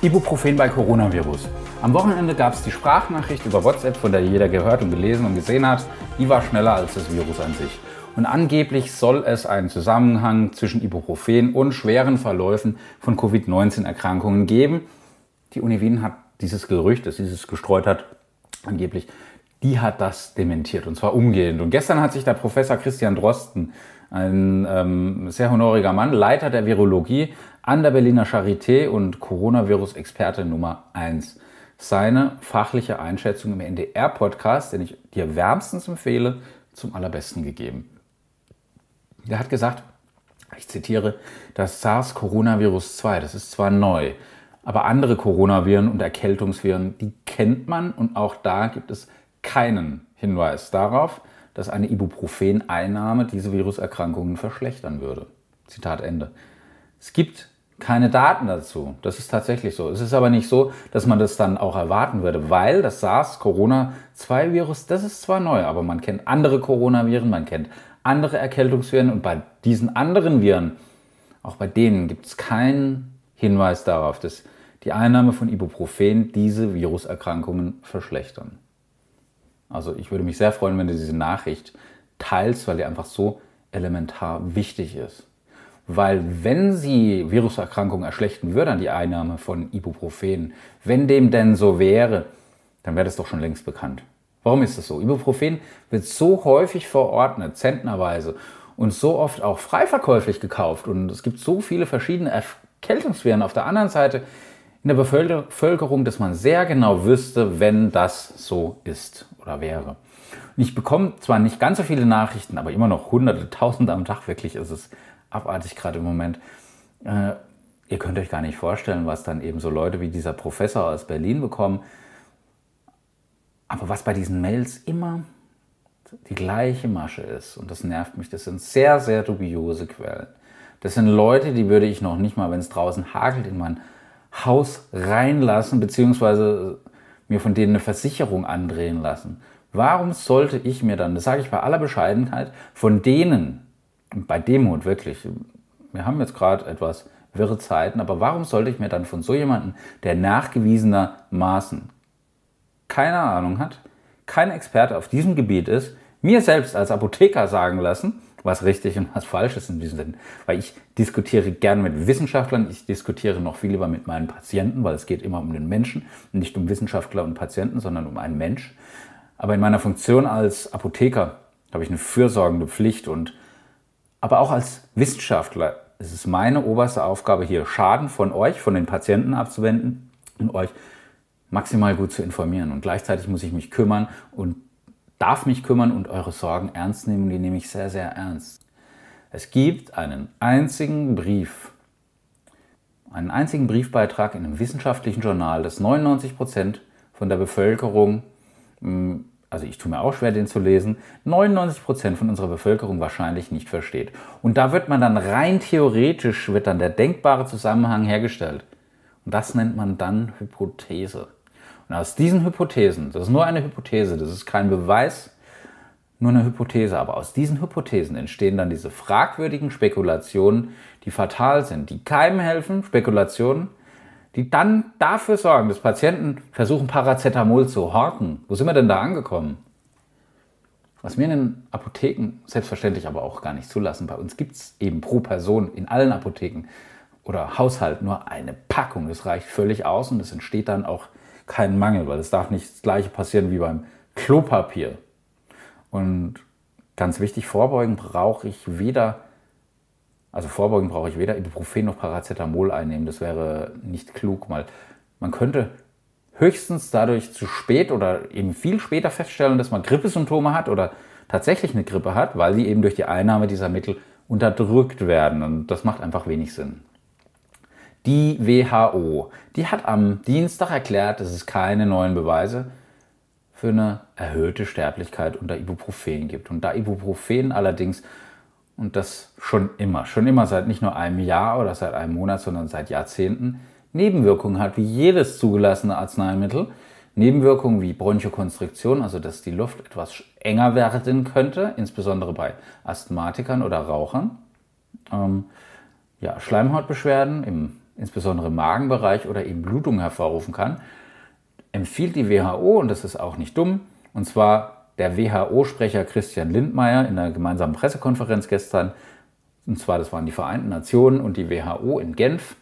Ibuprofen bei Coronavirus. Am Wochenende gab es die Sprachnachricht über WhatsApp, von der jeder gehört und gelesen und gesehen hat. Die war schneller als das Virus an sich. Und angeblich soll es einen Zusammenhang zwischen Ibuprofen und schweren Verläufen von Covid-19-Erkrankungen geben. Die Uni Wien hat dieses Gerücht, das dieses gestreut hat, angeblich, die hat das dementiert und zwar umgehend. Und gestern hat sich der Professor Christian Drosten, ein ähm, sehr honoriger Mann, Leiter der Virologie an der Berliner Charité und Coronavirus-Experte Nummer 1, seine fachliche Einschätzung im NDR-Podcast, den ich dir wärmstens empfehle, zum allerbesten gegeben. Er hat gesagt, ich zitiere, das SARS-Coronavirus 2, das ist zwar neu, aber andere Coronaviren und Erkältungsviren, die kennt man und auch da gibt es keinen Hinweis darauf, dass eine Ibuprofen-Einnahme diese Viruserkrankungen verschlechtern würde. Zitat Ende. Es gibt keine Daten dazu. Das ist tatsächlich so. Es ist aber nicht so, dass man das dann auch erwarten würde, weil das SARS-Corona-2-Virus, das ist zwar neu, aber man kennt andere Coronaviren, man kennt andere Erkältungsviren und bei diesen anderen Viren, auch bei denen gibt es keinen Hinweis darauf, dass die Einnahme von Ibuprofen diese Viruserkrankungen verschlechtern. Also ich würde mich sehr freuen, wenn du diese Nachricht teilst, weil die einfach so elementar wichtig ist. Weil wenn sie Viruserkrankungen erschlechten würde an die Einnahme von Ibuprofen, wenn dem denn so wäre, dann wäre das doch schon längst bekannt. Warum ist das so? Ibuprofen wird so häufig verordnet, zentnerweise und so oft auch freiverkäuflich gekauft und es gibt so viele verschiedene Erkältungsviren auf der anderen Seite in der Bevölkerung, dass man sehr genau wüsste, wenn das so ist oder wäre. Und ich bekomme zwar nicht ganz so viele Nachrichten, aber immer noch hunderte, tausende am Tag, wirklich ist es abartig gerade im Moment. Äh, ihr könnt euch gar nicht vorstellen, was dann eben so Leute wie dieser Professor aus Berlin bekommen. Aber was bei diesen Mails immer die gleiche Masche ist, und das nervt mich, das sind sehr, sehr dubiose Quellen. Das sind Leute, die würde ich noch nicht mal, wenn es draußen hagelt, in mein Haus reinlassen, beziehungsweise mir von denen eine Versicherung andrehen lassen. Warum sollte ich mir dann, das sage ich bei aller Bescheidenheit, von denen, bei Demut wirklich, wir haben jetzt gerade etwas wirre Zeiten, aber warum sollte ich mir dann von so jemandem, der nachgewiesenermaßen keine Ahnung hat, kein Experte auf diesem Gebiet ist, mir selbst als Apotheker sagen lassen, was richtig und was falsch ist in diesem Sinne. Weil ich diskutiere gerne mit Wissenschaftlern, ich diskutiere noch viel lieber mit meinen Patienten, weil es geht immer um den Menschen, nicht um Wissenschaftler und Patienten, sondern um einen Mensch. Aber in meiner Funktion als Apotheker habe ich eine fürsorgende Pflicht und aber auch als Wissenschaftler ist es meine oberste Aufgabe, hier Schaden von euch, von den Patienten abzuwenden und euch maximal gut zu informieren. Und gleichzeitig muss ich mich kümmern und darf mich kümmern und eure Sorgen ernst nehmen. Die nehme ich sehr, sehr ernst. Es gibt einen einzigen Brief, einen einzigen Briefbeitrag in einem wissenschaftlichen Journal, das 99 Prozent von der Bevölkerung hm, also ich tue mir auch schwer, den zu lesen, 99 Prozent von unserer Bevölkerung wahrscheinlich nicht versteht. Und da wird man dann rein theoretisch, wird dann der denkbare Zusammenhang hergestellt. Und das nennt man dann Hypothese. Und aus diesen Hypothesen, das ist nur eine Hypothese, das ist kein Beweis, nur eine Hypothese, aber aus diesen Hypothesen entstehen dann diese fragwürdigen Spekulationen, die fatal sind, die keinem helfen, Spekulationen, die dann dafür sorgen, dass Patienten versuchen, Paracetamol zu horten. Wo sind wir denn da angekommen? Was wir in den Apotheken selbstverständlich aber auch gar nicht zulassen. Bei uns gibt es eben pro Person in allen Apotheken oder Haushalt nur eine Packung. Das reicht völlig aus und es entsteht dann auch kein Mangel, weil es darf nicht das gleiche passieren wie beim Klopapier. Und ganz wichtig, vorbeugen brauche ich weder also vorbeugen brauche ich weder Ibuprofen noch Paracetamol einnehmen. Das wäre nicht klug. Mal, man könnte höchstens dadurch zu spät oder eben viel später feststellen, dass man Grippesymptome hat oder tatsächlich eine Grippe hat, weil sie eben durch die Einnahme dieser Mittel unterdrückt werden. Und das macht einfach wenig Sinn. Die WHO, die hat am Dienstag erklärt, dass es keine neuen Beweise für eine erhöhte Sterblichkeit unter Ibuprofen gibt. Und da Ibuprofen allerdings und das schon immer, schon immer seit nicht nur einem Jahr oder seit einem Monat, sondern seit Jahrzehnten Nebenwirkungen hat, wie jedes zugelassene Arzneimittel. Nebenwirkungen wie Bronchokonstriktion, also dass die Luft etwas enger werden könnte, insbesondere bei Asthmatikern oder Rauchern. Ähm, ja, Schleimhautbeschwerden im insbesondere im Magenbereich oder eben Blutung hervorrufen kann, empfiehlt die WHO, und das ist auch nicht dumm, und zwar der WHO-Sprecher Christian Lindmeier in einer gemeinsamen Pressekonferenz gestern, und zwar das waren die Vereinten Nationen und die WHO in Genf,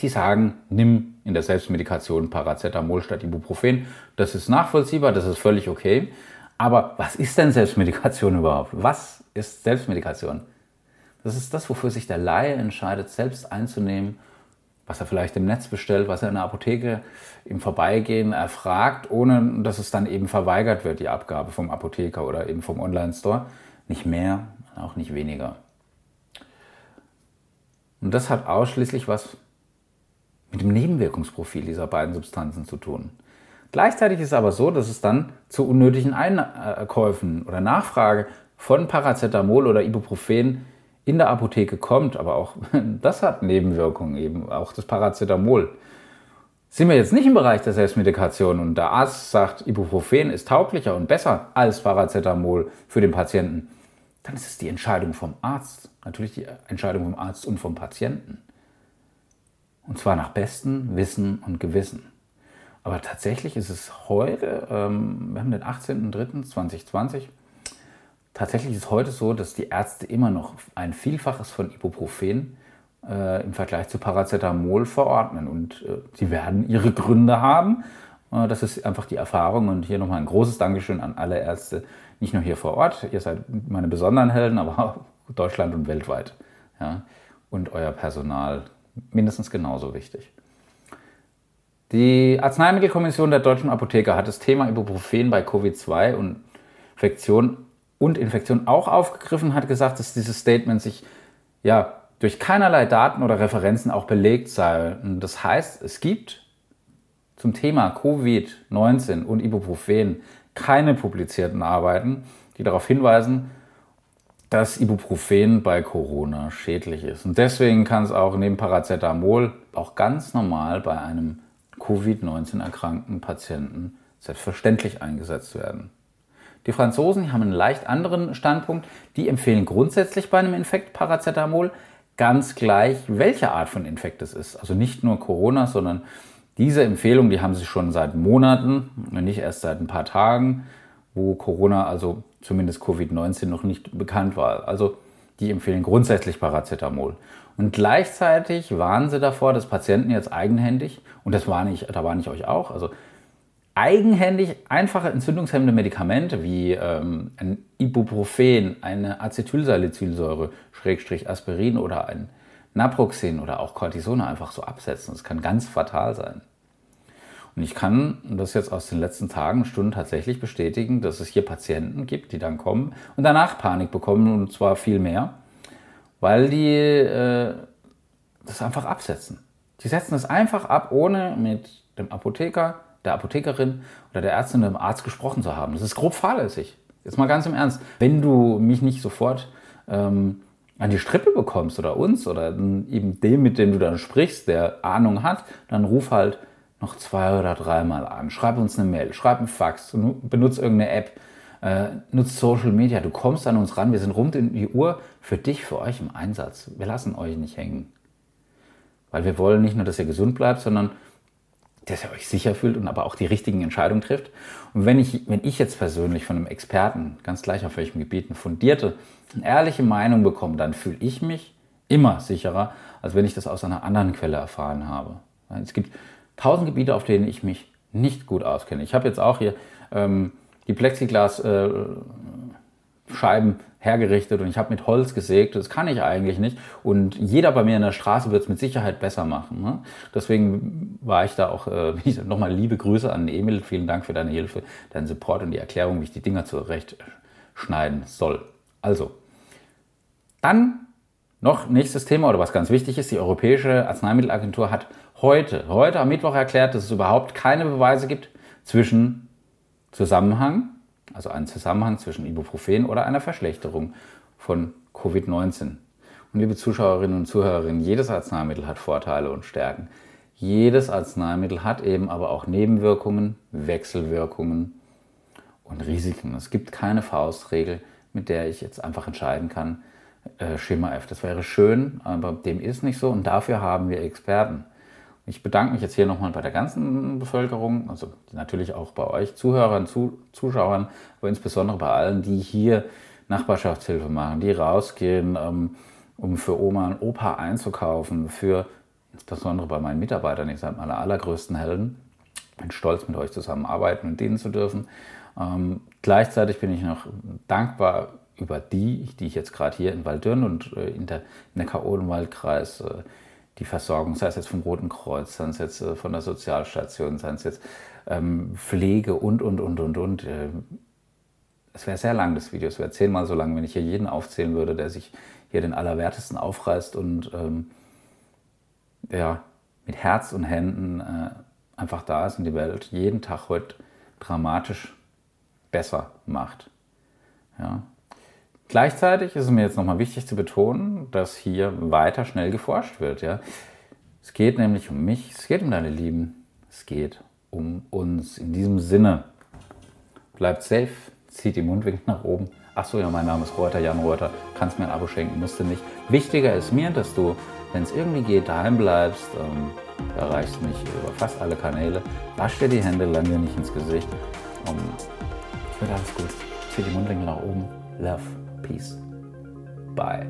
die sagen, nimm in der Selbstmedikation Paracetamol statt Ibuprofen. Das ist nachvollziehbar, das ist völlig okay. Aber was ist denn Selbstmedikation überhaupt? Was ist Selbstmedikation? Das ist das, wofür sich der Laie entscheidet, selbst einzunehmen, was er vielleicht im Netz bestellt, was er in der Apotheke im Vorbeigehen erfragt, ohne dass es dann eben verweigert wird, die Abgabe vom Apotheker oder eben vom Online-Store. Nicht mehr, auch nicht weniger. Und das hat ausschließlich was mit dem Nebenwirkungsprofil dieser beiden Substanzen zu tun. Gleichzeitig ist es aber so, dass es dann zu unnötigen Einkäufen oder Nachfrage von Paracetamol oder Ibuprofen in der Apotheke kommt, aber auch das hat Nebenwirkungen eben, auch das Paracetamol. Sind wir jetzt nicht im Bereich der Selbstmedikation und der Arzt sagt, Ibuprofen ist tauglicher und besser als Paracetamol für den Patienten, dann ist es die Entscheidung vom Arzt. Natürlich die Entscheidung vom Arzt und vom Patienten. Und zwar nach bestem Wissen und Gewissen. Aber tatsächlich ist es heute, ähm, wir haben den 18.03.2020, tatsächlich ist heute so, dass die Ärzte immer noch ein Vielfaches von Ibuprofen äh, im Vergleich zu Paracetamol verordnen. Und äh, sie werden ihre Gründe haben. Äh, das ist einfach die Erfahrung. Und hier nochmal ein großes Dankeschön an alle Ärzte, nicht nur hier vor Ort. Ihr seid meine besonderen Helden, aber auch Deutschland und weltweit. Ja? Und euer Personal mindestens genauso wichtig. Die Arzneimittelkommission der deutschen Apotheker hat das Thema Ibuprofen bei Covid-2 und Infektion und Infektion auch aufgegriffen, hat gesagt, dass dieses Statement sich ja durch keinerlei Daten oder Referenzen auch belegt sei. Und das heißt, es gibt zum Thema Covid-19 und Ibuprofen keine publizierten Arbeiten, die darauf hinweisen, dass Ibuprofen bei Corona schädlich ist. Und deswegen kann es auch neben Paracetamol auch ganz normal bei einem Covid-19 erkrankten Patienten selbstverständlich eingesetzt werden. Die Franzosen haben einen leicht anderen Standpunkt. Die empfehlen grundsätzlich bei einem Infekt Paracetamol, ganz gleich, welche Art von Infekt es ist. Also nicht nur Corona, sondern diese Empfehlung, die haben sie schon seit Monaten, nicht erst seit ein paar Tagen, wo Corona, also zumindest Covid-19, noch nicht bekannt war. Also die empfehlen grundsätzlich Paracetamol. Und gleichzeitig warnen sie davor, dass Patienten jetzt eigenhändig, und das warne ich, da warne ich euch auch, also eigenhändig einfache entzündungshemmende Medikamente wie ähm, ein Ibuprofen, eine Acetylsalicylsäure, Schrägstrich Aspirin oder ein Naproxen oder auch Cortisone einfach so absetzen. Das kann ganz fatal sein. Und ich kann das jetzt aus den letzten Tagen, Stunden tatsächlich bestätigen, dass es hier Patienten gibt, die dann kommen und danach Panik bekommen und zwar viel mehr, weil die äh, das einfach absetzen. Die setzen es einfach ab, ohne mit dem Apotheker, der Apothekerin oder der Ärztin oder dem Arzt gesprochen zu haben. Das ist grob fahrlässig. Jetzt mal ganz im Ernst. Wenn du mich nicht sofort ähm, an die Strippe bekommst oder uns oder eben dem, mit dem du dann sprichst, der Ahnung hat, dann ruf halt noch zwei oder dreimal an. Schreib uns eine Mail, schreib einen Fax, benutze irgendeine App, äh, nutzt Social Media. Du kommst an uns ran. Wir sind rund in die Uhr für dich, für euch im Einsatz. Wir lassen euch nicht hängen. Weil wir wollen nicht nur, dass ihr gesund bleibt, sondern dass ihr euch sicher fühlt und aber auch die richtigen Entscheidungen trifft. Und wenn ich, wenn ich jetzt persönlich von einem Experten, ganz gleich auf welchem Gebiet, eine fundierte, eine ehrliche Meinung bekomme, dann fühle ich mich immer sicherer, als wenn ich das aus einer anderen Quelle erfahren habe. Es gibt tausend Gebiete, auf denen ich mich nicht gut auskenne. Ich habe jetzt auch hier ähm, die Plexiglas-Scheiben äh, hergerichtet und ich habe mit Holz gesägt. Das kann ich eigentlich nicht. Und jeder bei mir in der Straße wird es mit Sicherheit besser machen. Ne? Deswegen war ich da auch, äh, nochmal liebe Grüße an Emil. Vielen Dank für deine Hilfe, deinen Support und die Erklärung, wie ich die Dinger zurechtschneiden soll. Also, dann noch nächstes Thema oder was ganz wichtig ist. Die Europäische Arzneimittelagentur hat heute, heute am Mittwoch erklärt, dass es überhaupt keine Beweise gibt zwischen Zusammenhang, also einen Zusammenhang zwischen Ibuprofen oder einer Verschlechterung von Covid-19. Und liebe Zuschauerinnen und Zuhörerinnen, jedes Arzneimittel hat Vorteile und Stärken. Jedes Arzneimittel hat eben aber auch Nebenwirkungen, Wechselwirkungen und Risiken. Es gibt keine Faustregel, mit der ich jetzt einfach entscheiden kann, äh, Schema F. Das wäre schön, aber dem ist nicht so und dafür haben wir Experten. Ich bedanke mich jetzt hier nochmal bei der ganzen Bevölkerung, also natürlich auch bei euch Zuhörern, Zuschauern, aber insbesondere bei allen, die hier Nachbarschaftshilfe machen, die rausgehen, ähm, um für Oma und Opa einzukaufen, für insbesondere bei meinen Mitarbeitern, ihr seid meine allergrößten Helden. Ich bin stolz, mit euch zusammenarbeiten und dienen zu dürfen. Ähm, gleichzeitig bin ich noch dankbar über die, die ich jetzt gerade hier in Waldürn und äh, in der, Kaolenwaldkreis äh, die Versorgung, sei es jetzt vom Roten Kreuz, sei es jetzt äh, von der Sozialstation, sei es jetzt ähm, Pflege und, und, und, und, und. Äh, es wäre sehr lang, das Video. Es wäre zehnmal so lang, wenn ich hier jeden aufzählen würde, der sich hier den Allerwertesten aufreißt und ähm, ja, mit Herz und Händen äh, einfach da ist und die Welt jeden Tag heute dramatisch besser macht. Ja. Gleichzeitig ist es mir jetzt nochmal wichtig zu betonen, dass hier weiter schnell geforscht wird. Ja. Es geht nämlich um mich, es geht um deine Lieben, es geht um uns. In diesem Sinne, bleibt safe, zieht die Mundwinkel nach oben. Achso, ja, mein Name ist Reuter, Jan Reuter. Kannst mir ein Abo schenken, musst du nicht. Wichtiger ist mir, dass du, wenn es irgendwie geht, daheim bleibst. Ähm, erreichst mich über fast alle Kanäle. Wasch dir die Hände, lang dir nicht ins Gesicht. Und es wird alles gut. Zieh die Mundwinkel nach oben. Love. Peace. Bye.